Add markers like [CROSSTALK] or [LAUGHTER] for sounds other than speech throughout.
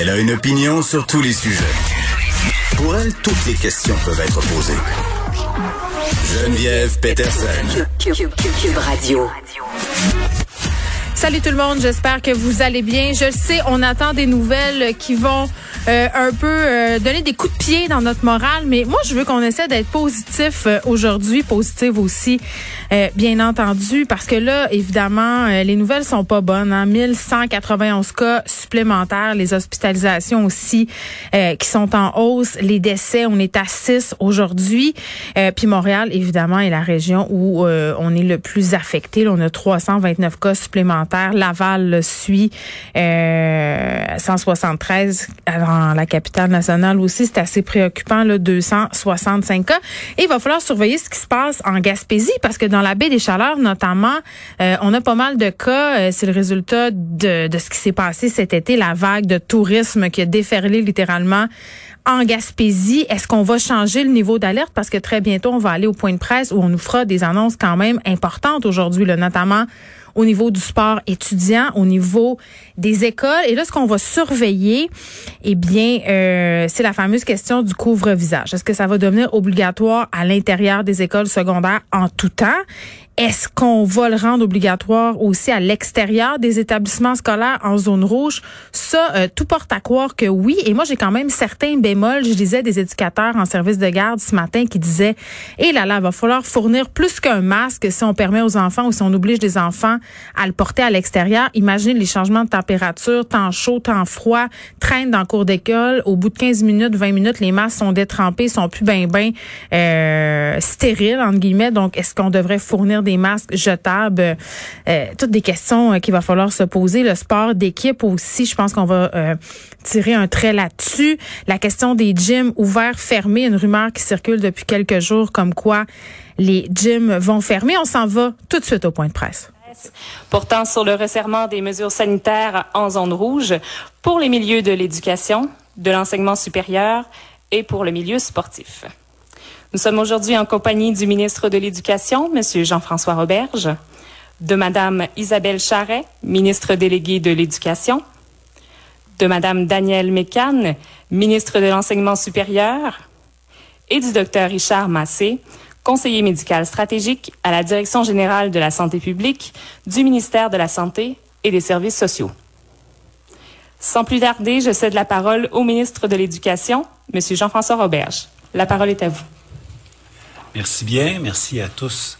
Elle a une opinion sur tous les sujets. Pour elle, toutes les questions peuvent être posées. Geneviève Peterson. Cube Radio. Salut tout le monde, j'espère que vous allez bien. Je le sais, on attend des nouvelles qui vont euh, un peu euh, donner des coups de pied dans notre morale, mais moi je veux qu'on essaie d'être positif euh, aujourd'hui, positif aussi, bien entendu, parce que là, évidemment, les nouvelles sont pas bonnes. Hein? 1191 cas supplémentaires, les hospitalisations aussi qui sont en hausse, les décès, on est à 6 aujourd'hui. puis Montréal, évidemment, est la région où on est le plus affecté. On a 329 cas supplémentaires Laval suit, euh, 173 la capitale nationale aussi. C'est assez préoccupant, là, 265 cas. Et il va falloir surveiller ce qui se passe en Gaspésie parce que dans la baie des Chaleurs, notamment, euh, on a pas mal de cas. Euh, c'est le résultat de, de ce qui s'est passé cet été, la vague de tourisme qui a déferlé littéralement en Gaspésie. Est-ce qu'on va changer le niveau d'alerte? Parce que très bientôt, on va aller au point de presse où on nous fera des annonces quand même importantes aujourd'hui, notamment au niveau du sport étudiant, au niveau des écoles. Et là, ce qu'on va surveiller, eh bien, euh, c'est la fameuse question du couvre-visage. Est-ce que ça va devenir obligatoire à l'intérieur des écoles secondaires en tout temps? Est-ce qu'on va le rendre obligatoire aussi à l'extérieur des établissements scolaires en zone rouge? Ça, euh, tout porte à croire que oui. Et moi, j'ai quand même certains bémols. Je disais des éducateurs en service de garde ce matin qui disaient, eh là là, va falloir fournir plus qu'un masque si on permet aux enfants ou si on oblige des enfants à le porter à l'extérieur. Imaginez les changements de température, temps chaud, temps froid, traîne dans le cours d'école. Au bout de 15 minutes, 20 minutes, les masques sont détrempés, sont plus ben ben euh, stériles, entre guillemets. Donc, est-ce qu'on devrait fournir masques jetables, euh, toutes des questions euh, qu'il va falloir se poser. Le sport d'équipe aussi, je pense qu'on va euh, tirer un trait là-dessus. La question des gyms ouverts, fermés, une rumeur qui circule depuis quelques jours comme quoi les gyms vont fermer. On s'en va tout de suite au point de presse portant sur le resserrement des mesures sanitaires en zone rouge pour les milieux de l'éducation, de l'enseignement supérieur et pour le milieu sportif. Nous sommes aujourd'hui en compagnie du ministre de l'Éducation, M. Jean-François Roberge, de Mme Isabelle Charret, ministre déléguée de l'Éducation, de Mme Danielle Mécan, ministre de l'Enseignement supérieur, et du Dr Richard Massé, conseiller médical stratégique à la Direction générale de la santé publique du ministère de la Santé et des services sociaux. Sans plus tarder, je cède la parole au ministre de l'Éducation, M. Jean-François Roberge. La parole est à vous. Merci bien. Merci à tous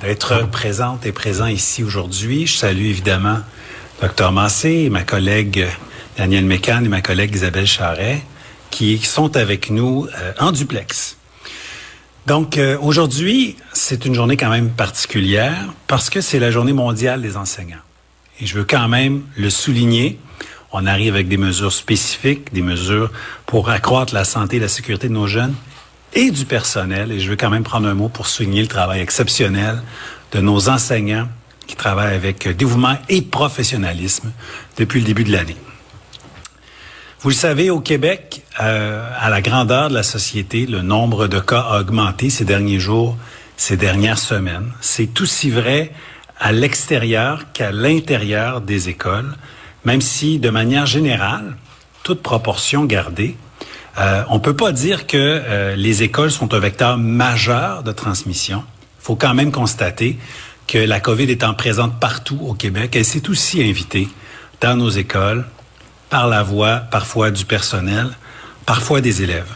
d'être présentes et présents ici aujourd'hui. Je salue évidemment Dr. Massé et ma collègue Danielle Mécan et ma collègue Isabelle Charret qui sont avec nous euh, en duplex. Donc euh, aujourd'hui, c'est une journée quand même particulière parce que c'est la journée mondiale des enseignants. Et je veux quand même le souligner. On arrive avec des mesures spécifiques, des mesures pour accroître la santé et la sécurité de nos jeunes et du personnel. Et je veux quand même prendre un mot pour souligner le travail exceptionnel de nos enseignants qui travaillent avec dévouement et professionnalisme depuis le début de l'année. Vous le savez, au Québec, euh, à la grandeur de la société, le nombre de cas a augmenté ces derniers jours, ces dernières semaines. C'est aussi vrai à l'extérieur qu'à l'intérieur des écoles, même si, de manière générale, toute proportion gardée, euh, on peut pas dire que euh, les écoles sont un vecteur majeur de transmission. Il faut quand même constater que la COVID étant présente partout au Québec, elle s'est aussi invitée dans nos écoles par la voix parfois du personnel, parfois des élèves.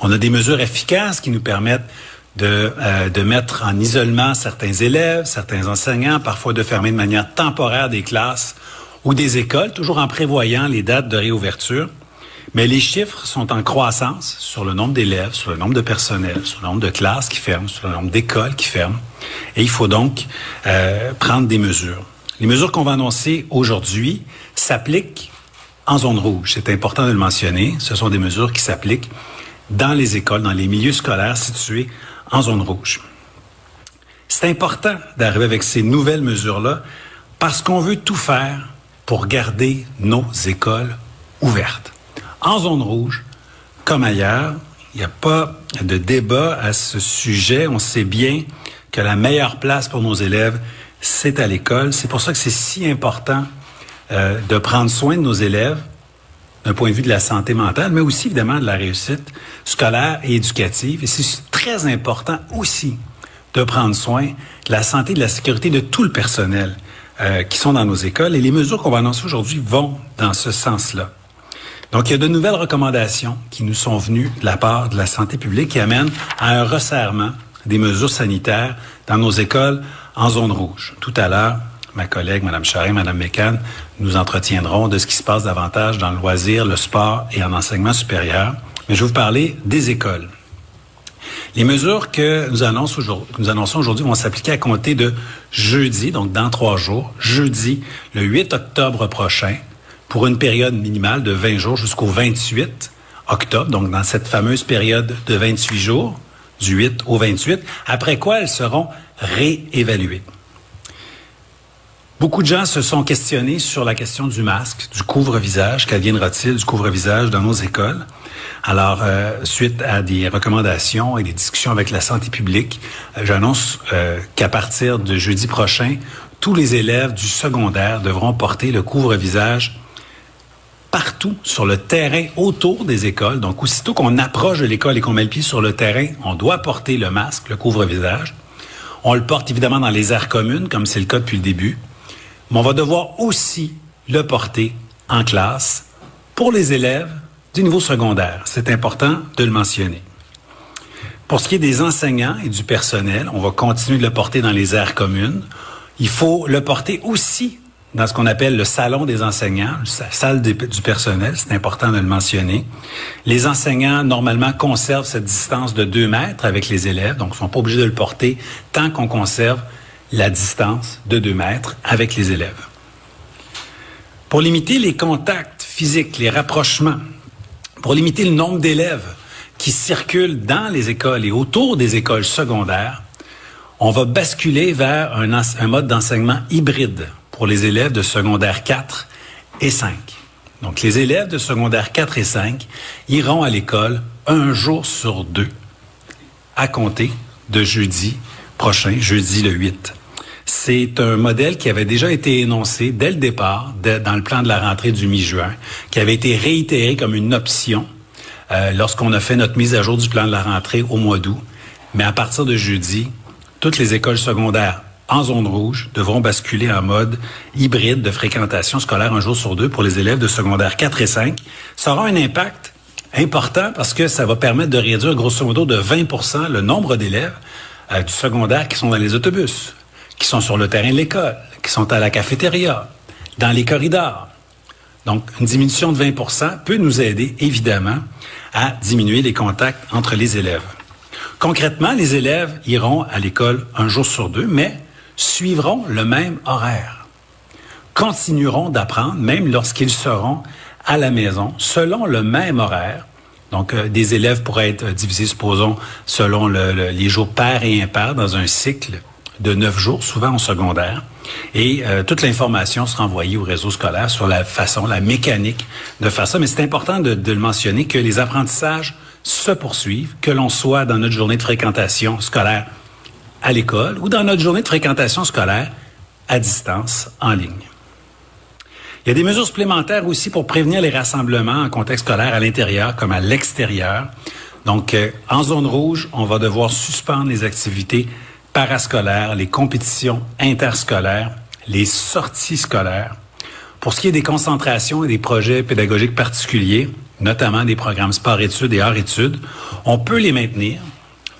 On a des mesures efficaces qui nous permettent de, euh, de mettre en isolement certains élèves, certains enseignants, parfois de fermer de manière temporaire des classes ou des écoles, toujours en prévoyant les dates de réouverture. Mais les chiffres sont en croissance sur le nombre d'élèves, sur le nombre de personnels, sur le nombre de classes qui ferment, sur le nombre d'écoles qui ferment. Et il faut donc euh, prendre des mesures. Les mesures qu'on va annoncer aujourd'hui s'appliquent en zone rouge. C'est important de le mentionner. Ce sont des mesures qui s'appliquent dans les écoles, dans les milieux scolaires situés en zone rouge. C'est important d'arriver avec ces nouvelles mesures-là parce qu'on veut tout faire pour garder nos écoles ouvertes. En zone rouge, comme ailleurs, il n'y a pas de débat à ce sujet. On sait bien que la meilleure place pour nos élèves, c'est à l'école. C'est pour ça que c'est si important euh, de prendre soin de nos élèves d'un point de vue de la santé mentale, mais aussi évidemment de la réussite scolaire et éducative. Et c'est très important aussi de prendre soin de la santé et de la sécurité de tout le personnel euh, qui sont dans nos écoles. Et les mesures qu'on va annoncer aujourd'hui vont dans ce sens-là. Donc, il y a de nouvelles recommandations qui nous sont venues de la part de la santé publique qui amènent à un resserrement des mesures sanitaires dans nos écoles en zone rouge. Tout à l'heure, ma collègue, Mme Charest, Mme Mécan, nous entretiendront de ce qui se passe davantage dans le loisir, le sport et en enseignement supérieur. Mais je vais vous parler des écoles. Les mesures que nous, annonçons aujourd'hui vont s'appliquer à compter de jeudi, donc dans trois jours, jeudi, le 8 octobre prochain, pour une période minimale de 20 jours jusqu'au 28 octobre, donc dans cette fameuse période de 28 jours, du 8 au 28, après quoi elles seront réévaluées. Beaucoup de gens se sont questionnés sur la question du masque, du couvre-visage. Qu'adviendra-t-il du couvre-visage dans nos écoles? Alors, euh, suite à des recommandations et des discussions avec la santé publique, euh, j'annonce euh, qu'à partir de jeudi prochain, tous les élèves du secondaire devront porter le couvre-visage partout sur le terrain autour des écoles. Donc, aussitôt qu'on approche de l'école et qu'on met le pied sur le terrain, on doit porter le masque, le couvre-visage. On le porte évidemment dans les aires communes, comme c'est le cas depuis le début mais on va devoir aussi le porter en classe pour les élèves du niveau secondaire. C'est important de le mentionner. Pour ce qui est des enseignants et du personnel, on va continuer de le porter dans les aires communes. Il faut le porter aussi dans ce qu'on appelle le salon des enseignants, la salle du personnel, c'est important de le mentionner. Les enseignants, normalement, conservent cette distance de deux mètres avec les élèves, donc ils ne sont pas obligés de le porter tant qu'on conserve la distance de 2 mètres avec les élèves. Pour limiter les contacts physiques, les rapprochements, pour limiter le nombre d'élèves qui circulent dans les écoles et autour des écoles secondaires, on va basculer vers un mode d'enseignement hybride pour les élèves de secondaire 4 et 5. Donc, les élèves de secondaire 4 et 5 iront à l'école un jour sur deux, à compter de jeudi prochain, jeudi le 8. C'est un modèle qui avait déjà été énoncé dès le départ, dans le plan de la rentrée du mi-juin, qui avait été réitéré comme une option euh, lorsqu'on a fait notre mise à jour du plan de la rentrée au mois d'août. Mais à partir de jeudi, toutes les écoles secondaires en zone rouge devront basculer en mode hybride de fréquentation scolaire un jour sur deux pour les élèves de secondaire 4 et 5. Ça aura un impact important parce que ça va permettre de réduire grosso modo de 20 le nombre d'élèves euh, du secondaire qui sont dans les autobus qui sont sur le terrain de l'école, qui sont à la cafétéria, dans les corridors. Donc, une diminution de 20% peut nous aider, évidemment, à diminuer les contacts entre les élèves. Concrètement, les élèves iront à l'école un jour sur deux, mais suivront le même horaire. Continueront d'apprendre, même lorsqu'ils seront à la maison, selon le même horaire. Donc, euh, des élèves pourraient être divisés, supposons, selon les jours pairs et impairs dans un cycle de neuf jours, souvent en secondaire. Et euh, toute l'information sera envoyée au réseau scolaire sur la façon, la mécanique de faire ça. Mais c'est important de, de, le mentionner que les apprentissages se poursuivent, que l'on soit dans notre journée de fréquentation scolaire à l'école ou dans notre journée de fréquentation scolaire à distance en ligne. Il y a des mesures supplémentaires aussi pour prévenir les rassemblements en contexte scolaire à l'intérieur comme à l'extérieur. Donc, euh, en zone rouge, on va devoir suspendre les activités parascolaires, les compétitions interscolaires, les sorties scolaires. Pour ce qui est des concentrations et des projets pédagogiques particuliers, notamment des programmes sport-études et art-études, on peut les maintenir,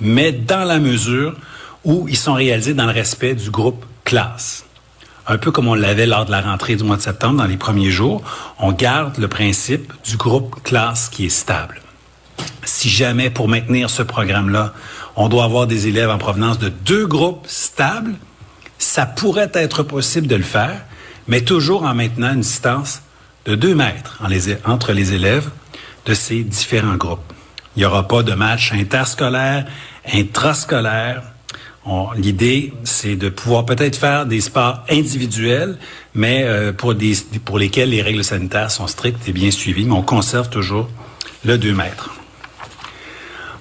mais dans la mesure où ils sont réalisés dans le respect du groupe classe. Un peu comme on l'avait lors de la rentrée du mois de septembre, dans les premiers jours, on garde le principe du groupe classe qui est stable. si jamais pour maintenir ce programme-là, on doit avoir des élèves en provenance de deux groupes stables, ça pourrait être possible de le faire, mais toujours en maintenant une distance de deux mètres entre les élèves de ces différents groupes. Il n'y aura pas de match interscolaire, intrascolaire. L'idée, c'est de pouvoir peut-être faire des sports individuels, mais euh, pour, lesquels les règles sanitaires sont strictes et bien suivies, mais on conserve toujours le 2 mètres.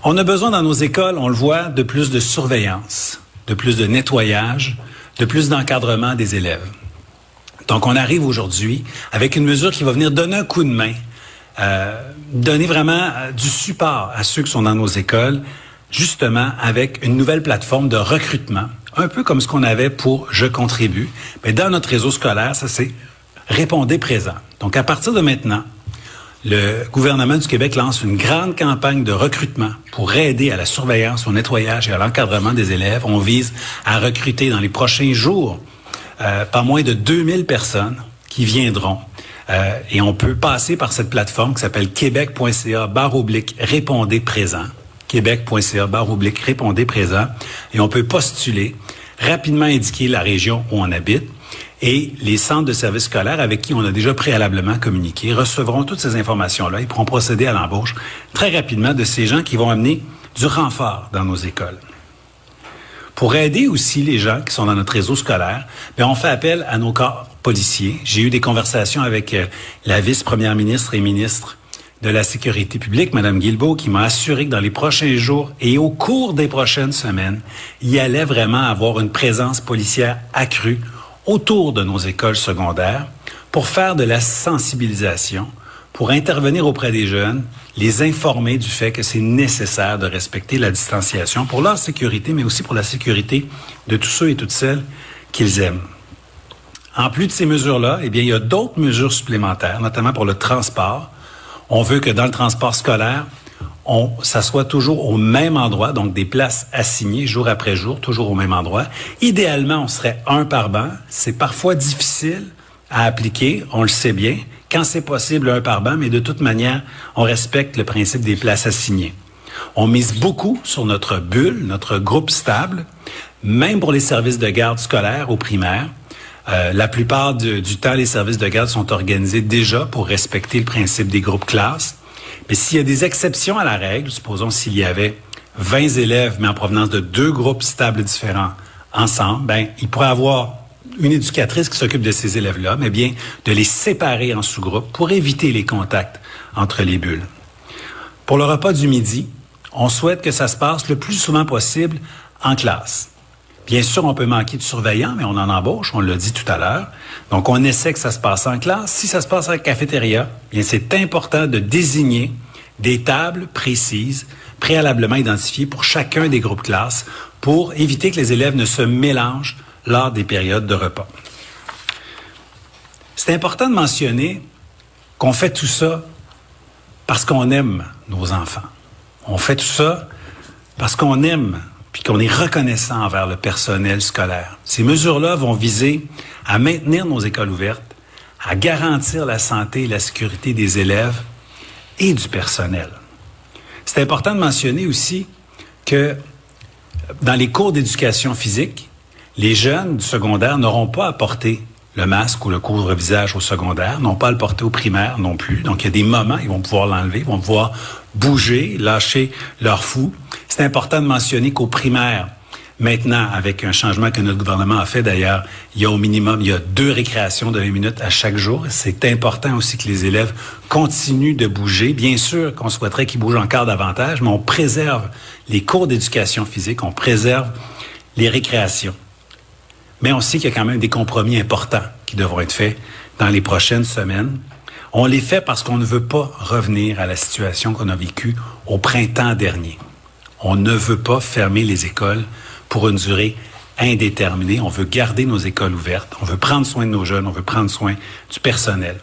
On a besoin dans nos écoles, on le voit, de plus de surveillance, de plus de nettoyage, de plus d'encadrement des élèves. Donc, on arrive aujourd'hui avec une mesure qui va venir donner un coup de main, euh, donner vraiment euh, du support à ceux qui sont dans nos écoles, justement avec une nouvelle plateforme de recrutement, un peu comme ce qu'on avait pour Je contribue. Mais dans notre réseau scolaire, ça c'est Répondez présent. Donc, à partir de maintenant, le gouvernement du Québec lance une grande campagne de recrutement pour aider à la surveillance, au nettoyage et à l'encadrement des élèves. On vise à recruter dans les prochains jours euh, pas moins de 2000 personnes qui viendront. Euh, et on peut passer par cette plateforme qui s'appelle québec.ca barre répondez présent. québec.ca répondez présent. Et on peut postuler, rapidement indiquer la région où on habite. Et les centres de services scolaires avec qui on a déjà préalablement communiqué recevront toutes ces informations-là et pourront procéder à l'embauche très rapidement de ces gens qui vont amener du renfort dans nos écoles. Pour aider aussi les gens qui sont dans notre réseau scolaire, bien, on fait appel à nos corps policiers. J'ai eu des conversations avec euh, la vice-première ministre et ministre de la Sécurité publique, Mme Guilbeault, qui m'a assuré que dans les prochains jours et au cours des prochaines semaines, il allait vraiment avoir une présence policière accrue autour de nos écoles secondaires pour faire de la sensibilisation, pour intervenir auprès des jeunes, les informer du fait que c'est nécessaire de respecter la distanciation pour leur sécurité, mais aussi pour la sécurité de tous ceux et toutes celles qu'ils aiment. En plus de ces mesures-là, eh bien, il y a d'autres mesures supplémentaires, notamment pour le transport. On veut que dans le transport scolaire, on s'assoit toujours au même endroit, donc des places assignées jour après jour, toujours au même endroit. Idéalement, on serait un par banc. C'est parfois difficile à appliquer, on le sait bien, quand c'est possible, un par banc, mais de toute manière, on respecte le principe des places assignées. On mise beaucoup sur notre bulle, notre groupe stable, même pour les services de garde scolaire au primaire. Euh, la plupart du, temps, les services de garde sont organisés déjà pour respecter le principe des groupes classes. Mais s'il y a des exceptions à la règle, supposons s'il y avait 20 élèves, mais en provenance de deux groupes stables différents ensemble, ben, il pourrait avoir une éducatrice qui s'occupe de ces élèves-là, mais bien de les séparer en sous-groupes pour éviter les contacts entre les bulles. Pour le repas du midi, on souhaite que ça se passe le plus souvent possible en classe. Bien sûr, on peut manquer de surveillants, mais on en embauche, on l'a dit tout à l'heure. Donc, on essaie que ça se passe en classe. Si ça se passe en cafétéria, bien, c'est important de désigner des tables précises, préalablement identifiées pour chacun des groupes classes, pour éviter que les élèves ne se mélangent lors des périodes de repas. C'est important de mentionner qu'on fait tout ça parce qu'on aime nos enfants. On fait tout ça parce qu'on aime puis qu'on est reconnaissant envers le personnel scolaire. Ces mesures-là vont viser à maintenir nos écoles ouvertes, à garantir la santé et la sécurité des élèves et du personnel. C'est important de mentionner aussi que dans les cours d'éducation physique, les jeunes du secondaire n'auront pas à porter le masque ou le couvre-visage au secondaire, n'ont pas le porter au primaire non plus. Donc, il y a des moments, ils vont pouvoir l'enlever, ils vont pouvoir bouger, lâcher leur fou. C'est important de mentionner qu'au primaire, maintenant, avec un changement que notre gouvernement a fait d'ailleurs, il y a au minimum, il y a deux récréations de 20 minutes à chaque jour. C'est important aussi que les élèves continuent de bouger. Bien sûr qu'on souhaiterait qu'ils bougent encore davantage, mais on préserve les cours d'éducation physique, on préserve les récréations. Mais on sait qu'il y a quand même des compromis importants qui devront être faits dans les prochaines semaines. On les fait parce qu'on ne veut pas revenir à la situation qu'on a vécue au printemps dernier. On ne veut pas fermer les écoles pour une durée indéterminée. On veut garder nos écoles ouvertes. On veut prendre soin de nos jeunes. On veut prendre soin du personnel.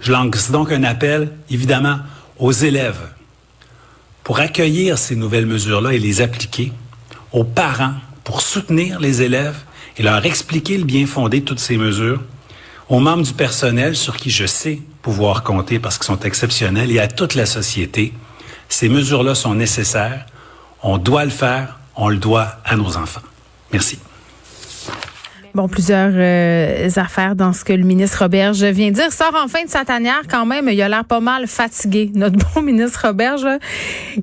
Je lance donc un appel, évidemment, aux élèves pour accueillir ces nouvelles mesures-là et les appliquer, aux parents pour soutenir les élèves et leur expliquer le bien fondé de toutes ces mesures, aux membres du personnel sur qui je sais pouvoir compter parce qu'ils sont exceptionnels et à toute la société. Ces mesures-là sont nécessaires. On doit le faire. On le doit à nos enfants. Merci. Bon, plusieurs euh, affaires dans ce que le ministre Roberge vient de dire. Sort en fin de sa tanière quand même. Il a l'air pas mal fatigué. [LAUGHS] Notre bon ministre Roberge,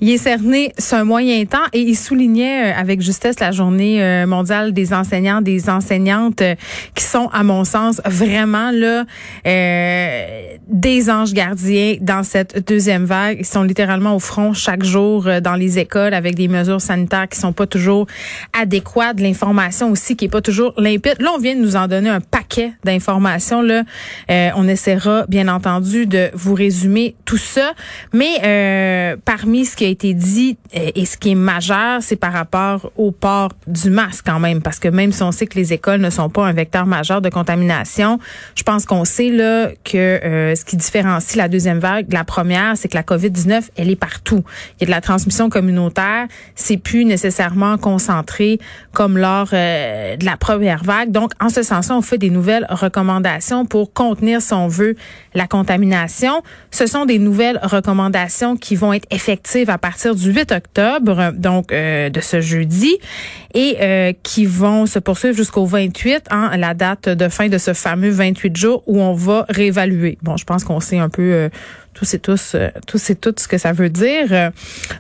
il est cerné sur un moyen temps et il soulignait euh, avec justesse la journée euh, mondiale des enseignants, des enseignantes qui sont, à mon sens, vraiment là des anges gardiens dans cette deuxième vague. Ils sont littéralement au front chaque jour dans les écoles avec des mesures sanitaires qui sont pas toujours adéquates, l'information aussi qui est pas toujours limpide. Là, on vient de nous en donner un paquet d'informations. Là, euh, on essaiera bien entendu de vous résumer tout ça. Mais euh, parmi ce qui a été dit euh, et ce qui est majeur, c'est par rapport au port du masque quand même, parce que même si on sait que les écoles ne sont pas un vecteur majeur de contamination, je pense qu'on sait là que ce qui différencie la deuxième vague de la première, c'est que la COVID-19, elle est partout. Il y a de la transmission communautaire, c'est plus nécessairement concentré comme lors de la première vague. Donc, en ce sens-là, on fait des nouvelles recommandations pour contenir, si on veut, la contamination. Ce sont des nouvelles recommandations qui vont être effectives à partir du 8 octobre, donc euh, de ce jeudi, et euh, qui vont se poursuivre jusqu'au 28, hein, la date de fin de ce fameux 28 jours où on va réévaluer. Bon, je pense qu'on sait un peu euh, tous et tous, tous et toutes ce que ça veut dire.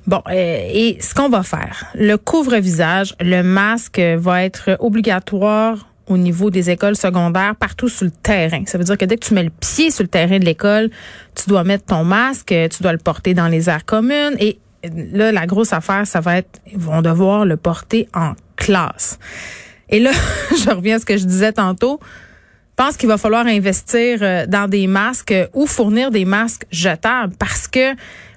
Bon, et ce qu'on va faire, le couvre-visage, le masque va être obligatoire au niveau des écoles secondaires partout sur le terrain. Ça veut dire que dès que tu mets le pied sur le terrain de l'école, tu dois mettre ton masque, tu dois le porter dans les aires communes et là, la grosse affaire, ça va être, ils vont devoir le porter en classe. Et là, [LAUGHS] je reviens à ce que je disais tantôt. Je pense qu'il va falloir investir euh, dans des masques ou fournir des masques jetables parce que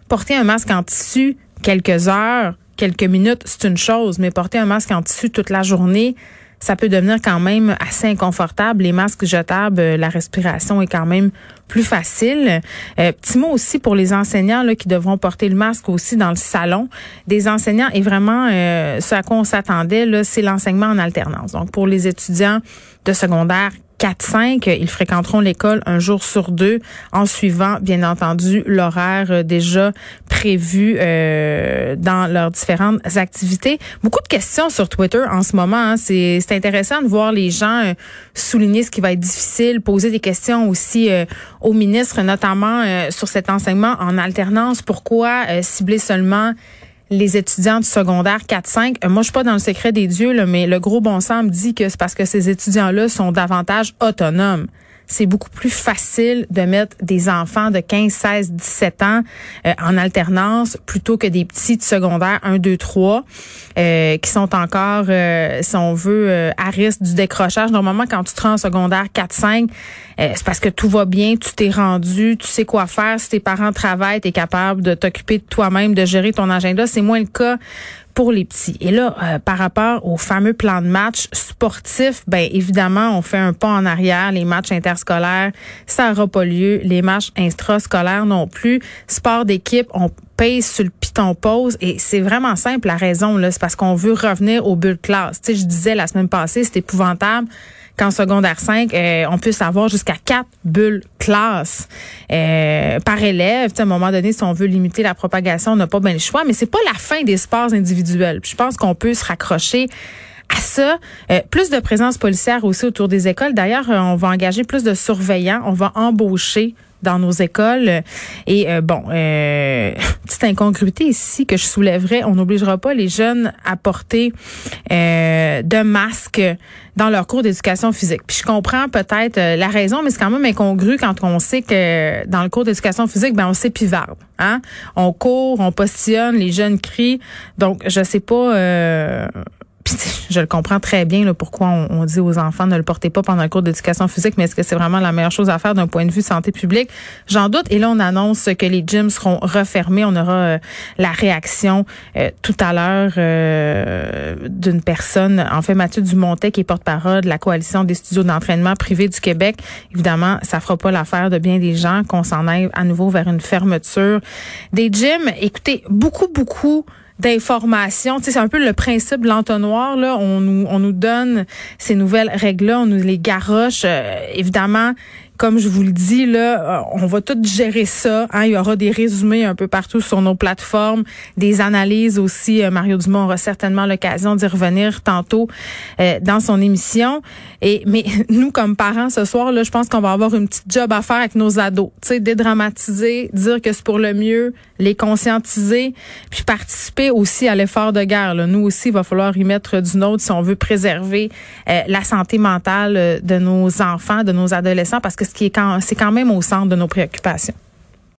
porter un masque en tissu quelques heures, quelques minutes, c'est une chose, mais porter un masque en tissu toute la journée, ça peut devenir quand même assez inconfortable. Les masques jetables, euh, la respiration est quand même plus facile. Euh, petit mot aussi pour les enseignants là, qui devront porter le masque aussi dans le salon. Des enseignants et vraiment euh, ce à quoi on s'attendait, c'est l'enseignement en alternance. Donc pour les étudiants de secondaire 4-5, ils fréquenteront l'école un jour sur deux en suivant, bien entendu, l'horaire euh, déjà prévu euh, dans leurs différentes activités. Beaucoup de questions sur Twitter en ce moment. Hein. C'est intéressant de voir les gens euh, souligner ce qui va être difficile, poser des questions aussi au ministre, notamment sur cet enseignement en alternance. Pourquoi cibler seulement les étudiants du secondaire 4-5. Euh, moi, je suis pas dans le secret des dieux, là, mais le gros bon sens me dit que c'est parce que ces étudiants-là sont davantage autonomes c'est beaucoup plus facile de mettre des enfants de 15, 16, 17 ans euh, en alternance plutôt que des petits de secondaire 1, 2, 3 qui sont encore, euh, si on veut, euh, à risque du décrochage. Normalement, quand tu te rends en secondaire 4, 5, c'est parce que tout va bien, tu t'es rendu, tu sais quoi faire. Si tes parents travaillent, tu es capable de t'occuper de toi-même, de gérer ton agenda. C'est moins le cas pour les petits. Et là, euh, par rapport au fameux plan de match sportif, ben évidemment, on fait un pas en arrière. Les matchs interscolaires, ça n'aura pas lieu. Les matchs intrascolaires non plus. Sport d'équipe, on paye sur le piton pause. Et c'est vraiment simple la raison. là, C'est parce qu'on veut revenir au bulles classe. Tu sais, je disais la semaine passée, c'est épouvantable qu'en secondaire 5, euh, on puisse avoir jusqu'à quatre bulles classe euh, par élève. à un moment donné, si on veut limiter la propagation, on n'a pas bien le choix, mais c'est pas la fin des sports individuels. je pense qu'on peut se raccrocher à ça. Euh, plus de présence policière aussi autour des écoles. D'ailleurs, on va engager plus de surveillants. On va embaucher dans nos écoles. Et euh, bon, euh, [LAUGHS] petite incongruité ici que je soulèverais, on n'obligera pas les jeunes à porter euh, de masques dans leur cours d'éducation physique. Puis je comprends peut-être euh, la raison, mais c'est quand même incongru quand on sait que dans le cours d'éducation physique, ben on s'épivarde. Hein? On court, on postillonne, les jeunes crient. Donc, je sais pas euh, je le comprends très bien là, pourquoi on, dit aux enfants ne le portez pas pendant le cours d'éducation physique, mais est-ce que c'est vraiment la meilleure chose à faire d'un point de vue santé publique? J'en doute. Et là, on annonce que les gyms seront refermés. On aura euh, la réaction euh, tout à l'heure euh, d'une personne, en fait Mathieu Dumontet, qui est porte-parole de la coalition des studios d'entraînement privés du Québec. Évidemment, ça fera pas l'affaire de bien des gens qu'on s'en aille à nouveau vers une fermeture des gyms. Écoutez, beaucoup, beaucoup d'informations. C'est un peu le principe de l'entonnoir. Là. On, nous, on nous donne ces nouvelles règles-là, on nous les garoche. Euh, évidemment, comme je vous le dis, là, euh, on va tout gérer ça. Hein. Il y aura des résumés un peu partout sur nos plateformes, des analyses aussi. Euh, Mario Dumont aura certainement l'occasion d'y revenir tantôt euh, dans son émission. Et mais [LAUGHS] nous, comme parents, ce soir, là, je pense qu'on va avoir une petite job à faire avec nos ados. Tu sais, dédramatiser, dire que c'est pour le mieux, les conscientiser, puis participer aussi à l'effort de guerre. Nous aussi, il va falloir y mettre du nôtre si on veut préserver la santé mentale de nos enfants, de nos adolescents, parce que ce qui est c'est quand même au centre de nos préoccupations.